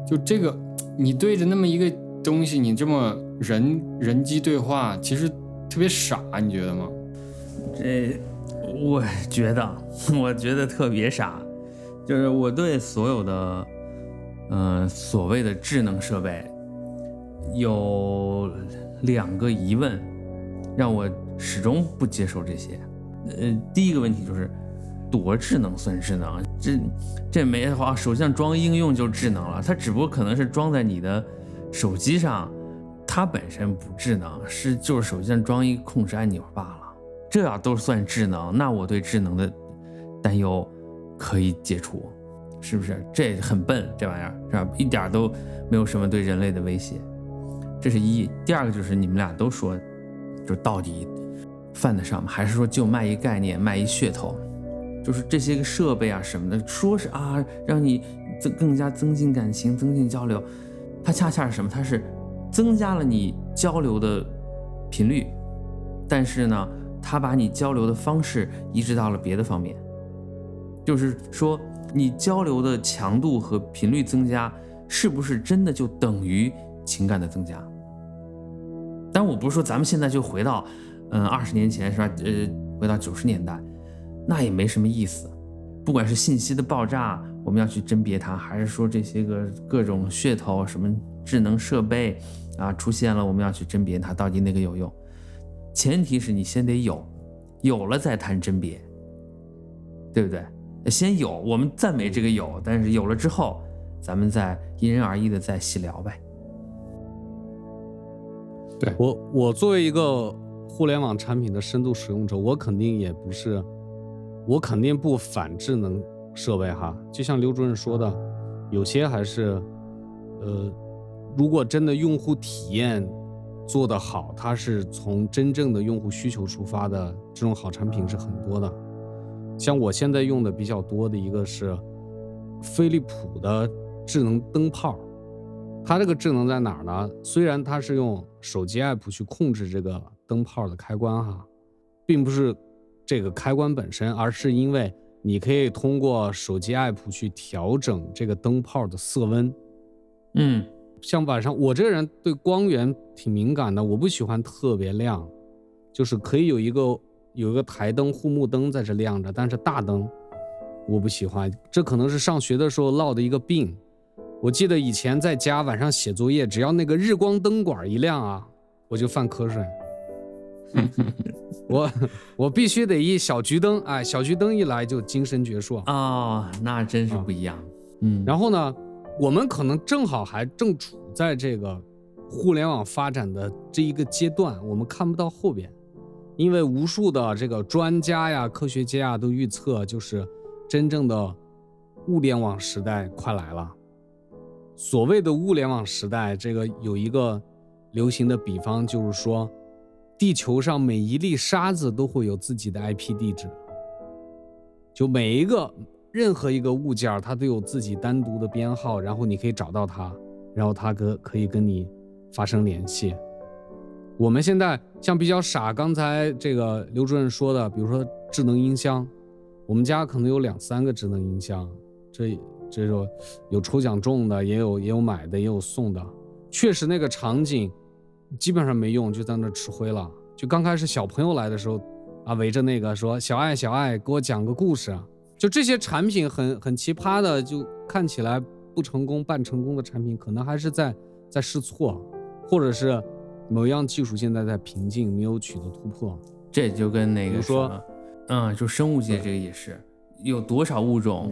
就这个你对着那么一个东西，你这么人人机对话，其实特别傻，你觉得吗？这我觉得，我觉得特别傻，就是我对所有的，呃，所谓的智能设备有两个疑问，让我始终不接受这些。呃，第一个问题就是，多智能算智能？这这没的话，手机上装应用就智能了，它只不过可能是装在你的手机上，它本身不智能，是就是手机上装一个控制按钮罢了。这要都算智能，那我对智能的担忧可以解除，是不是？这很笨，这玩意儿是吧？一点都没有什么对人类的威胁。这是一。第二个就是你们俩都说，就到底犯得上吗？还是说就卖一概念，卖一噱头？就是这些个设备啊什么的，说是啊让你增更加增进感情、增进交流，它恰恰是什么？它是增加了你交流的频率，但是呢，他把你交流的方式移植到了别的方面，就是说你交流的强度和频率增加，是不是真的就等于情感的增加？但我不是说咱们现在就回到，嗯，二十年前是吧？呃，回到九十年代，那也没什么意思。不管是信息的爆炸，我们要去甄别它，还是说这些个各种噱头、什么智能设备啊出现了，我们要去甄别它到底哪个有用？前提是你先得有，有了再谈甄别，对不对？先有，我们赞美这个有，但是有了之后，咱们再因人而异的再细聊呗。对我，我作为一个互联网产品的深度使用者，我肯定也不是，我肯定不反智能设备哈。就像刘主任说的，有些还是，呃，如果真的用户体验做得好，它是从真正的用户需求出发的，这种好产品是很多的。像我现在用的比较多的一个是飞利浦的智能灯泡。它这个智能在哪儿呢？虽然它是用手机 app 去控制这个灯泡的开关哈，并不是这个开关本身，而是因为你可以通过手机 app 去调整这个灯泡的色温。嗯，像晚上我这个人对光源挺敏感的，我不喜欢特别亮，就是可以有一个有一个台灯、护目灯在这亮着，但是大灯我不喜欢。这可能是上学的时候落的一个病。我记得以前在家晚上写作业，只要那个日光灯管一亮啊，我就犯瞌睡。我我必须得一小桔灯，哎，小桔灯一来就精神矍铄啊，那真是不一样。嗯，然后呢，我们可能正好还正处在这个互联网发展的这一个阶段，我们看不到后边，因为无数的这个专家呀、科学家啊都预测，就是真正的物联网时代快来了。所谓的物联网时代，这个有一个流行的比方，就是说，地球上每一粒沙子都会有自己的 IP 地址，就每一个任何一个物件，它都有自己单独的编号，然后你可以找到它，然后它可可以跟你发生联系。我们现在像比较傻，刚才这个刘主任说的，比如说智能音箱，我们家可能有两三个智能音箱，这。这种有抽奖中的，也有也有买的，也有送的。确实那个场景基本上没用，就在那吃灰了。就刚开始小朋友来的时候，啊，围着那个说：“小爱，小爱，给我讲个故事。”就这些产品很很奇葩的，就看起来不成功、半成功的产品，可能还是在在试错，或者是某一样技术现在在瓶颈，没有取得突破。这就跟那个说，嗯，就生物界这个也是，有多少物种？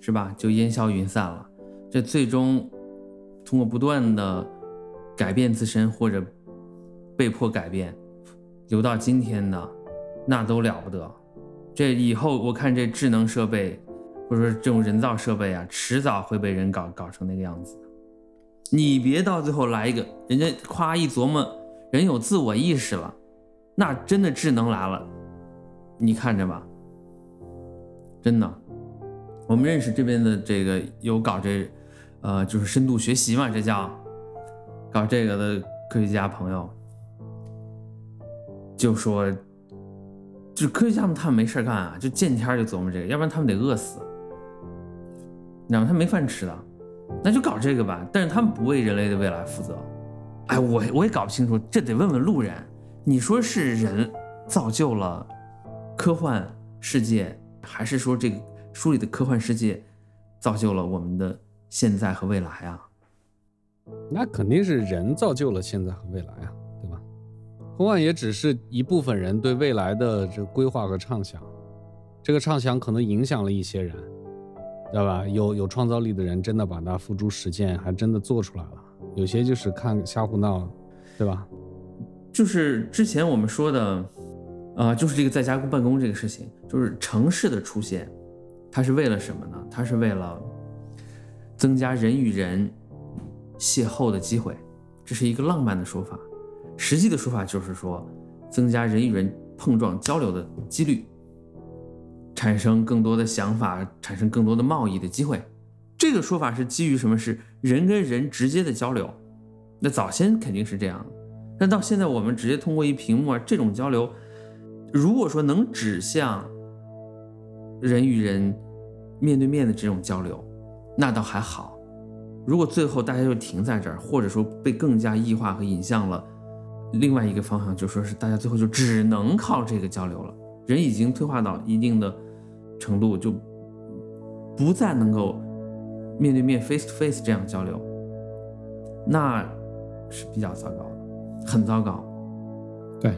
是吧？就烟消云散了。这最终通过不断的改变自身，或者被迫改变，留到今天的，那都了不得。这以后我看这智能设备，或者说这种人造设备啊，迟早会被人搞搞成那个样子。你别到最后来一个，人家夸一琢磨，人有自我意识了，那真的智能来了，你看着吧，真的。我们认识这边的这个有搞这，呃，就是深度学习嘛，这叫搞这个的科学家朋友，就说，就科学家们他们没事干啊，就见天就琢磨这个，要不然他们得饿死，你知道吗？他没饭吃的，那就搞这个吧。但是他们不为人类的未来负责。哎，我我也搞不清楚，这得问问路人。你说是人造就了科幻世界，还是说这个？书里的科幻世界，造就了我们的现在和未来啊。那肯定是人造就了现在和未来啊，对吧？科幻也只是一部分人对未来的这个规划和畅想，这个畅想可能影响了一些人，知道吧？有有创造力的人真的把它付诸实践，还真的做出来了。有些就是看瞎胡闹，对吧？就是之前我们说的，啊，就是这个在家办公这个事情，就是城市的出现。它是为了什么呢？它是为了增加人与人邂逅的机会，这是一个浪漫的说法。实际的说法就是说，增加人与人碰撞交流的几率，产生更多的想法，产生更多的贸易的机会。这个说法是基于什么？是人跟人直接的交流。那早先肯定是这样，但到现在我们直接通过一屏幕啊，这种交流如果说能指向人与人面对面的这种交流，那倒还好。如果最后大家就停在这儿，或者说被更加异化和引向了另外一个方向，就说是大家最后就只能靠这个交流了。人已经退化到一定的程度，就不再能够面对面 face to face 这样交流，那是比较糟糕的，很糟糕。对，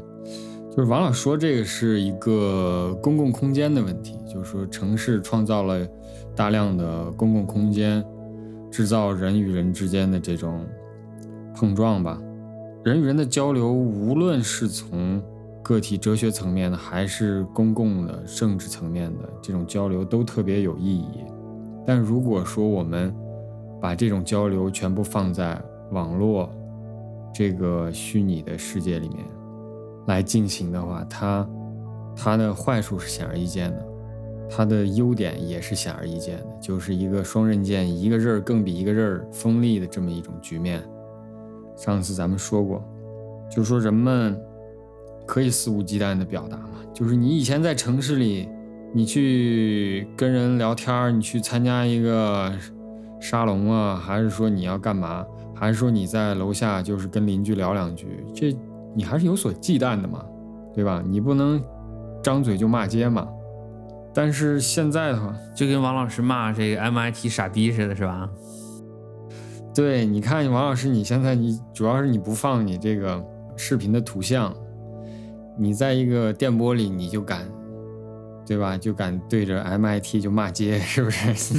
就是王老说这个是一个公共空间的问题，就是说城市创造了大量的公共空间，制造人与人之间的这种碰撞吧。人与人的交流，无论是从个体哲学层面的，还是公共的政治层面的这种交流，都特别有意义。但如果说我们把这种交流全部放在网络这个虚拟的世界里面来进行的话，它它的坏处是显而易见的，它的优点也是显而易见的，就是一个双刃剑，一个刃儿更比一个刃儿锋利的这么一种局面。上次咱们说过，就说人们可以肆无忌惮的表达嘛，就是你以前在城市里，你去跟人聊天，你去参加一个沙龙啊，还是说你要干嘛，还是说你在楼下就是跟邻居聊两句，这你还是有所忌惮的嘛，对吧？你不能张嘴就骂街嘛。但是现在的话，就跟王老师骂这个 MIT 傻逼似的，是吧？对，你看王老师，你现在你主要是你不放你这个视频的图像，你在一个电波里你就敢，对吧？就敢对着 MIT 就骂街，是不是？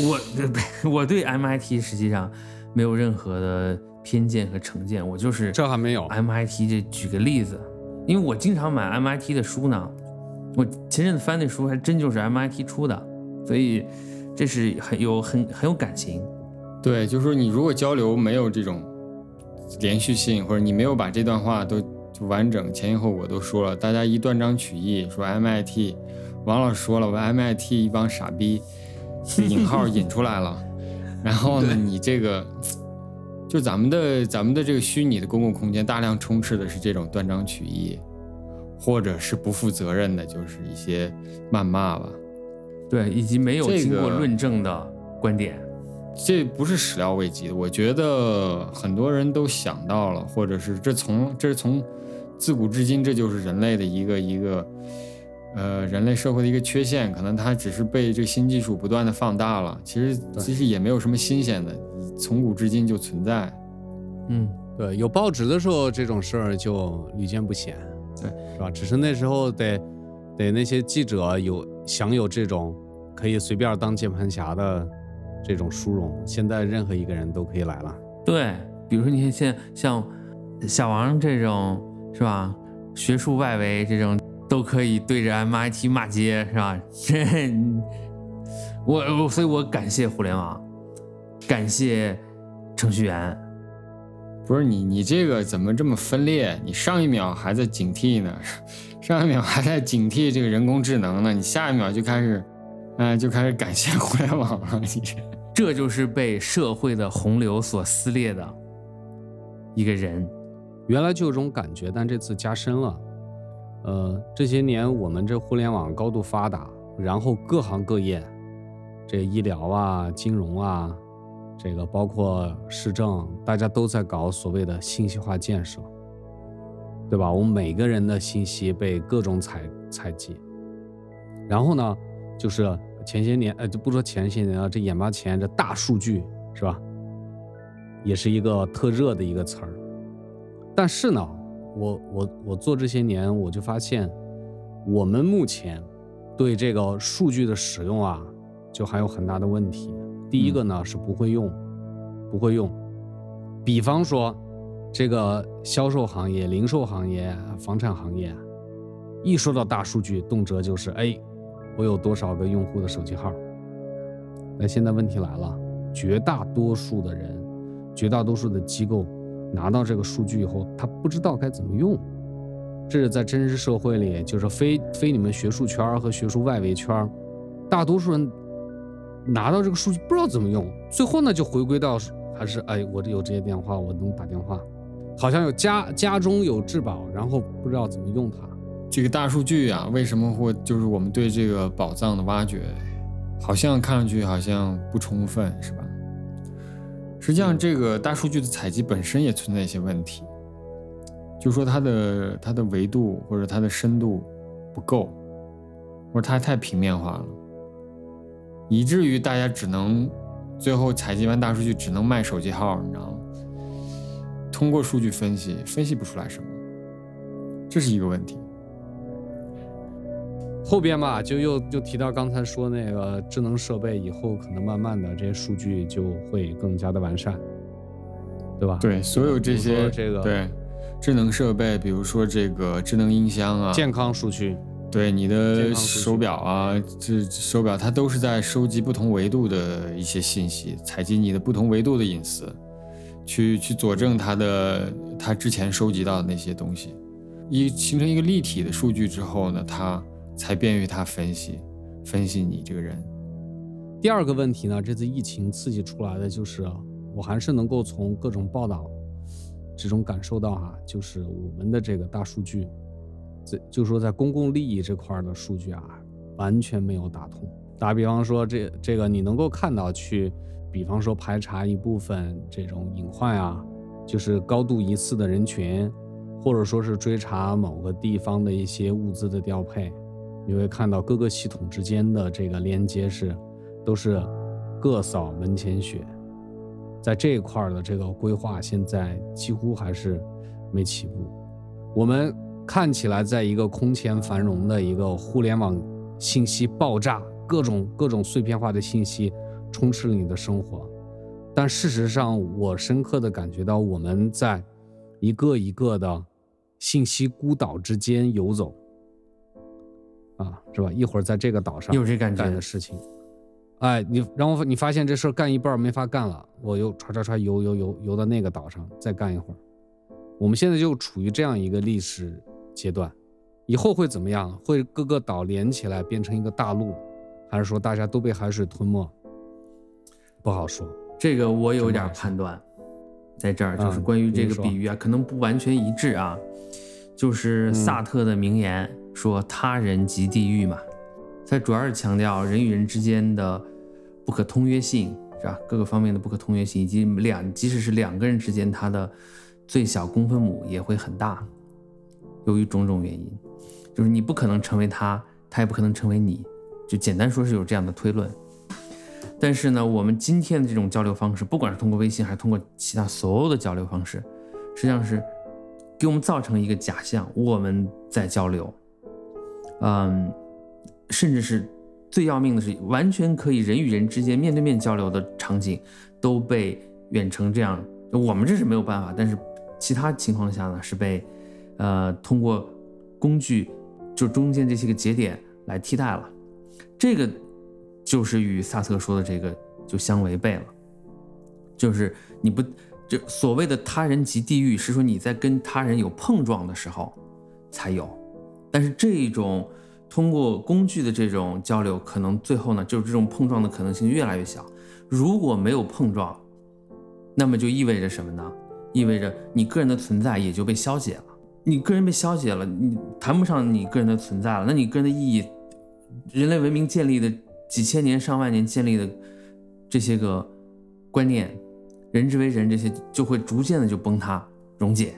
我 我对 MIT 实际上没有任何的偏见和成见，我就是这还没有 MIT 这举个例子，因为我经常买 MIT 的书呢，我前阵子翻那书还真就是 MIT 出的，所以。这是很有很很有感情，对，就是说你如果交流没有这种连续性，或者你没有把这段话都完整前因后果都说了，大家一断章取义说 MIT，王老师说了，我 MIT 一帮傻逼，引号引出来了，然后呢，你这个就咱们的咱们的这个虚拟的公共空间大量充斥的是这种断章取义，或者是不负责任的，就是一些谩骂吧。对，以及没有经过论证的观点，这不是始料未及的。我觉得很多人都想到了，或者是这从这是从自古至今，这就是人类的一个一个呃人类社会的一个缺陷。可能它只是被这新技术不断的放大了。其实其实也没有什么新鲜的，从古至今就存在。嗯，对，有报纸的时候这种事儿就屡见不鲜，对，是吧？只是那时候得。得那些记者有享有这种可以随便当键盘侠的这种殊荣，现在任何一个人都可以来了。对，比如说你看现像小王这种是吧，学术外围这种都可以对着 MIT 骂街是吧？这 我我所以我感谢互联网，感谢程序员。不是你你这个怎么这么分裂？你上一秒还在警惕呢。上一秒还在警惕这个人工智能呢，你下一秒就开始，嗯，就开始感谢互联网了。你这，这就是被社会的洪流所撕裂的一个人。原来就有这种感觉，但这次加深了。呃，这些年我们这互联网高度发达，然后各行各业，这医疗啊、金融啊，这个包括市政，大家都在搞所谓的信息化建设。对吧？我们每个人的信息被各种采采集，然后呢，就是前些年，呃，就不说前些年了，这眼巴前这大数据是吧，也是一个特热的一个词儿。但是呢，我我我做这些年，我就发现，我们目前对这个数据的使用啊，就还有很大的问题。第一个呢是不会用，不会用，比方说。这个销售行业、零售行业、房产行业，一说到大数据，动辄就是哎，我有多少个用户的手机号？那现在问题来了，绝大多数的人、绝大多数的机构拿到这个数据以后，他不知道该怎么用。这是在真实社会里，就是非非你们学术圈和学术外围圈，大多数人拿到这个数据不知道怎么用，最后呢就回归到还是哎，我这有这些电话，我能打电话。好像有家家中有至宝，然后不知道怎么用它。这个大数据啊，为什么会就是我们对这个宝藏的挖掘，好像看上去好像不充分，是吧？实际上，这个大数据的采集本身也存在一些问题，就说它的它的维度或者它的深度不够，或者它太平面化了，以至于大家只能最后采集完大数据只能卖手机号，你知道吗？通过数据分析分析不出来什么，这是一个问题。后边吧，就又又提到刚才说那个智能设备，以后可能慢慢的这些数据就会更加的完善，对吧？对，所有这些这个对智能设备，比如说这个智能音箱啊，健康数据，对你的手表啊，这这手表它都是在收集不同维度的一些信息，采集你的不同维度的隐私，去去佐证他的他之前收集到的那些东西，一形成一个立体的数据之后呢，他才便于他分析分析你这个人。第二个问题呢，这次疫情刺激出来的就是，我还是能够从各种报道之中感受到哈、就是我们的这个大数据，这就说在公共利益这块的数据啊，完全没有打通。打比方说，这这个你能够看到去，比方说排查一部分这种隐患啊，就是高度疑似的人群，或者说是追查某个地方的一些物资的调配，你会看到各个系统之间的这个连接是都是各扫门前雪，在这一块的这个规划现在几乎还是没起步。我们看起来在一个空前繁荣的一个互联网信息爆炸，各种各种碎片化的信息充斥了你的生活，但事实上，我深刻的感觉到我们在一个一个的信息孤岛之间游走。啊，是吧？一会儿在这个岛上有这感觉干的事情，哎，你然后你发现这事儿干一半儿没法干了，我又唰唰唰游游游游到那个岛上再干一会儿。我们现在就处于这样一个历史阶段，以后会怎么样？会各个岛连起来变成一个大陆，还是说大家都被海水吞没？不好说。这个我有点判断，在这儿就是嗯关于这个比喻啊，可能不完全一致啊。就是萨特的名言说“他人即地狱”嘛，他主要是强调人与人之间的不可通约性，是吧？各个方面的不可通约性，以及两即使是两个人之间，他的最小公分母也会很大，由于种种原因，就是你不可能成为他，他也不可能成为你，就简单说是有这样的推论。但是呢，我们今天的这种交流方式，不管是通过微信还是通过其他所有的交流方式，实际上是给我们造成一个假象，我们在交流，嗯，甚至是最要命的是，完全可以人与人之间面对面交流的场景，都被远程这样，我们这是没有办法，但是其他情况下呢，是被呃通过工具，就中间这些个节点来替代了，这个就是与萨特说的这个就相违背了，就是你不就所谓的他人即地狱，是说你在跟他人有碰撞的时候才有，但是这一种通过工具的这种交流，可能最后呢，就是这种碰撞的可能性越来越小。如果没有碰撞，那么就意味着什么呢？意味着你个人的存在也就被消解了。你个人被消解了，你谈不上你个人的存在了。那你个人的意义，人类文明建立的几千年、上万年建立的这些个观念，人之为人这些就会逐渐的就崩塌溶解。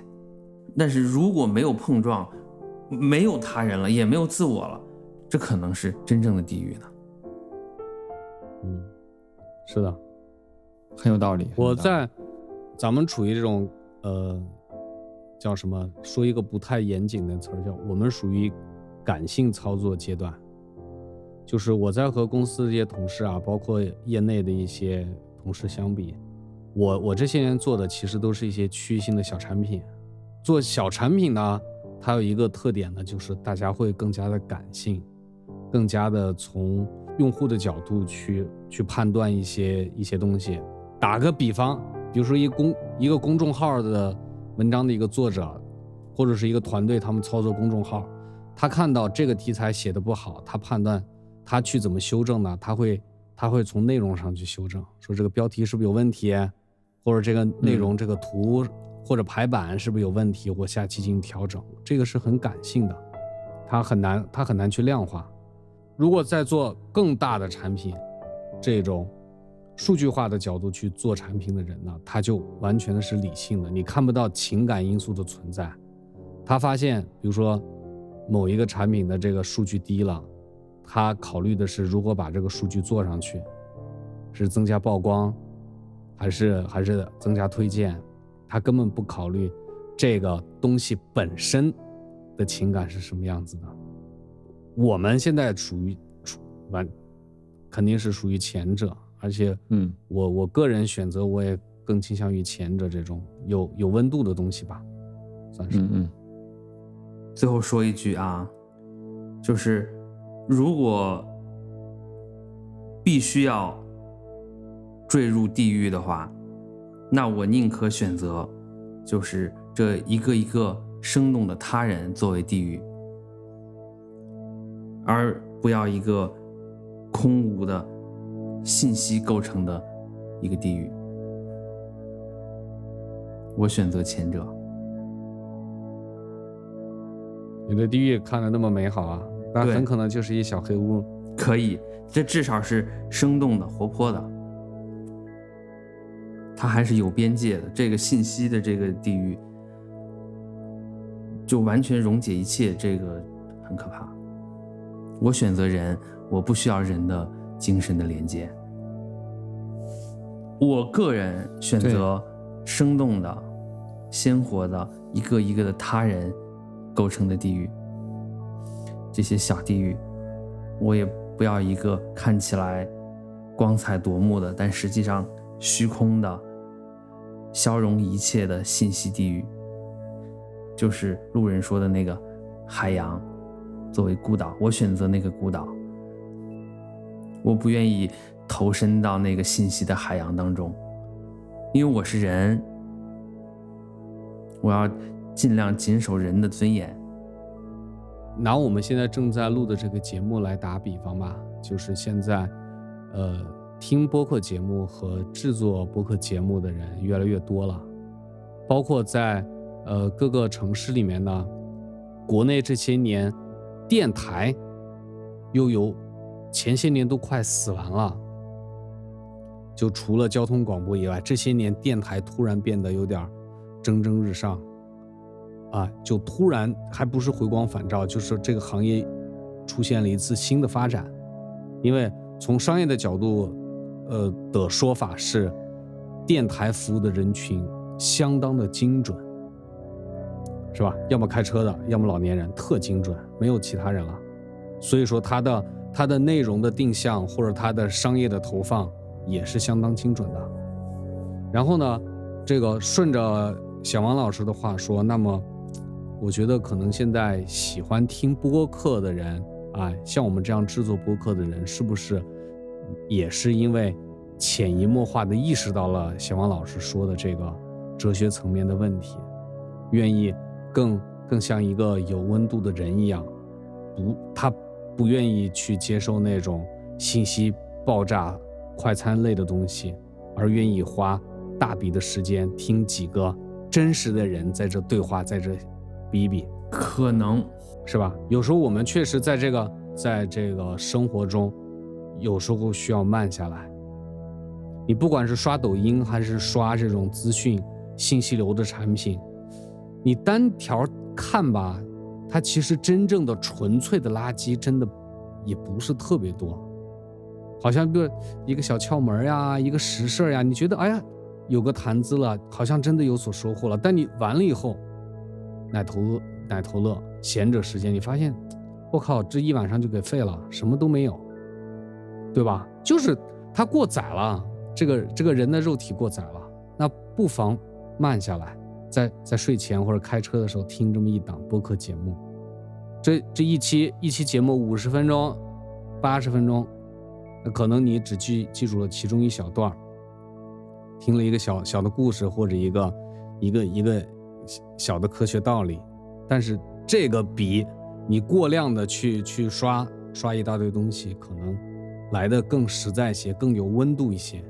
但是如果没有碰撞，没有他人了，也没有自我了，这可能是真正的地狱呢。嗯，是的。很有道理。道理我在咱们处于这种呃叫什么？说一个不太严谨的词儿，叫我们属于感性操作阶段。就是我在和公司这些同事啊，包括业内的一些同事相比，我我这些年做的其实都是一些区域性的小产品。做小产品呢，它有一个特点呢，就是大家会更加的感性，更加的从用户的角度去去判断一些一些东西。打个比方，比如说一公一个公众号的文章的一个作者，或者是一个团队，他们操作公众号，他看到这个题材写的不好，他判断他去怎么修正呢？他会他会从内容上去修正，说这个标题是不是有问题，或者这个内容、这个图或者排版是不是有问题，我下期进行调整，这个是很感性的，他很难，他很难去量化。如果在做更大的产品，这种数据化的角度去做产品的人呢，他就完全的是理性的，你看不到情感因素的存在。他发现，比如说某一个产品的这个数据低了，他考虑的是如何把这个数据做上去，是增加曝光，还是还是增加推荐，他根本不考虑这个东西本身的情感是什么样子的。我们现在属于处完，肯定是属于前者，而且，嗯，我我个人选择，我也更倾向于前者这种有有温度的东西吧，算是。嗯嗯，最后说一句啊，就是如果必须要坠入地狱的话，那我宁可选择就是这一个一个生动的他人作为地狱。而不要一个空无的信息构成的一个地狱。我选择前者。你的地狱看的那么美好啊，但对很可能就是一小黑屋。可以，这至少是生动的、活泼的，它还是有边界的。这个信息的这个地域，就完全溶解一切，这个很可怕。我选择人，我不需要人的精神的连接。我个人选择生动的、鲜活的一个一个的他人构成的地狱。这些小地狱，我也不要一个看起来光彩夺目的，但实际上虚空的、消融一切的信息地狱。就是路人说的那个海洋，作为孤岛，我选择那个孤岛。我不愿意投身到那个信息的海洋当中，因为我是人，我要尽量谨守人的尊严。拿我们现在正在录的这个节目来打比方吧，就是现在，呃，听播客节目和制作播客节目的人越来越多了，包括在呃各个城市里面呢，国内这些年电台又有前些年都快死完了，就除了交通广播以外，这些年电台突然变得有点蒸蒸日上。啊，就突然还不是回光返照，就是这个行业出现了一次新的发展。因为从商业的角度，呃的说法是，电台服务的人群相当的精准，是吧？要么开车的，要么老年人，特精准，没有其他人了。所以说它的它的内容的定向或者它的商业的投放也是相当精准的。然后呢，这个顺着小王老师的话说，那么。我觉得可能现在喜欢听播客的人啊，像我们这样制作播客的人，是不是也是因为潜移默化的意识到了小王老师说的这个哲学层面的问题，愿意更更像一个有温度的人一样，不，他不愿意去接受那种信息爆炸、快餐类的东西，而愿意花大笔的时间听几个真实的人在这对话，在这。比一比，可能是吧？有时候我们确实在这个在这个生活中，有时候需要慢下来。你不管是刷抖音还是刷这种资讯信息流的产品，你单条看吧，它其实真正的纯粹的垃圾真的也不是特别多。好像个一个小窍门呀，一个实事呀，你觉得哎呀有个谈资了，好像真的有所收获了。但你完了以后，奶头奶头乐，闲着时间，你发现，我靠，这一晚上就给废了，什么都没有，对吧？就是他过载了，这个这个人的肉体过载了，那不妨慢下来，在在睡前或者开车的时候听这么一档播客节目，这这一期一期节目五十分钟，八十分钟，可能你只记记住了其中一小段听了一个小小的故事或者一个一个一个。小的科学道理，但是这个比你过量的去去刷刷一大堆东西，可能来的更实在些，更有温度一些。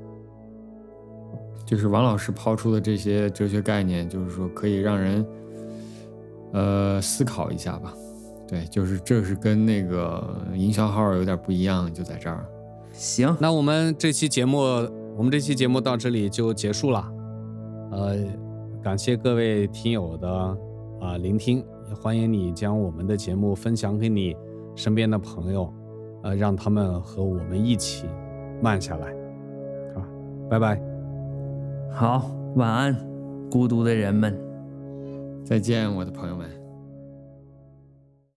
就是王老师抛出的这些哲学概念，就是说可以让人呃思考一下吧。对，就是这是跟那个营销号有点不一样，就在这儿。行，那我们这期节目，我们这期节目到这里就结束了。呃，感谢各位听友的啊、聆听，也欢迎你将我们的节目分享给你身边的朋友，呃，让他们和我们一起慢下来。啊，拜拜。好，晚安，孤独的人们。再见，我的朋友们。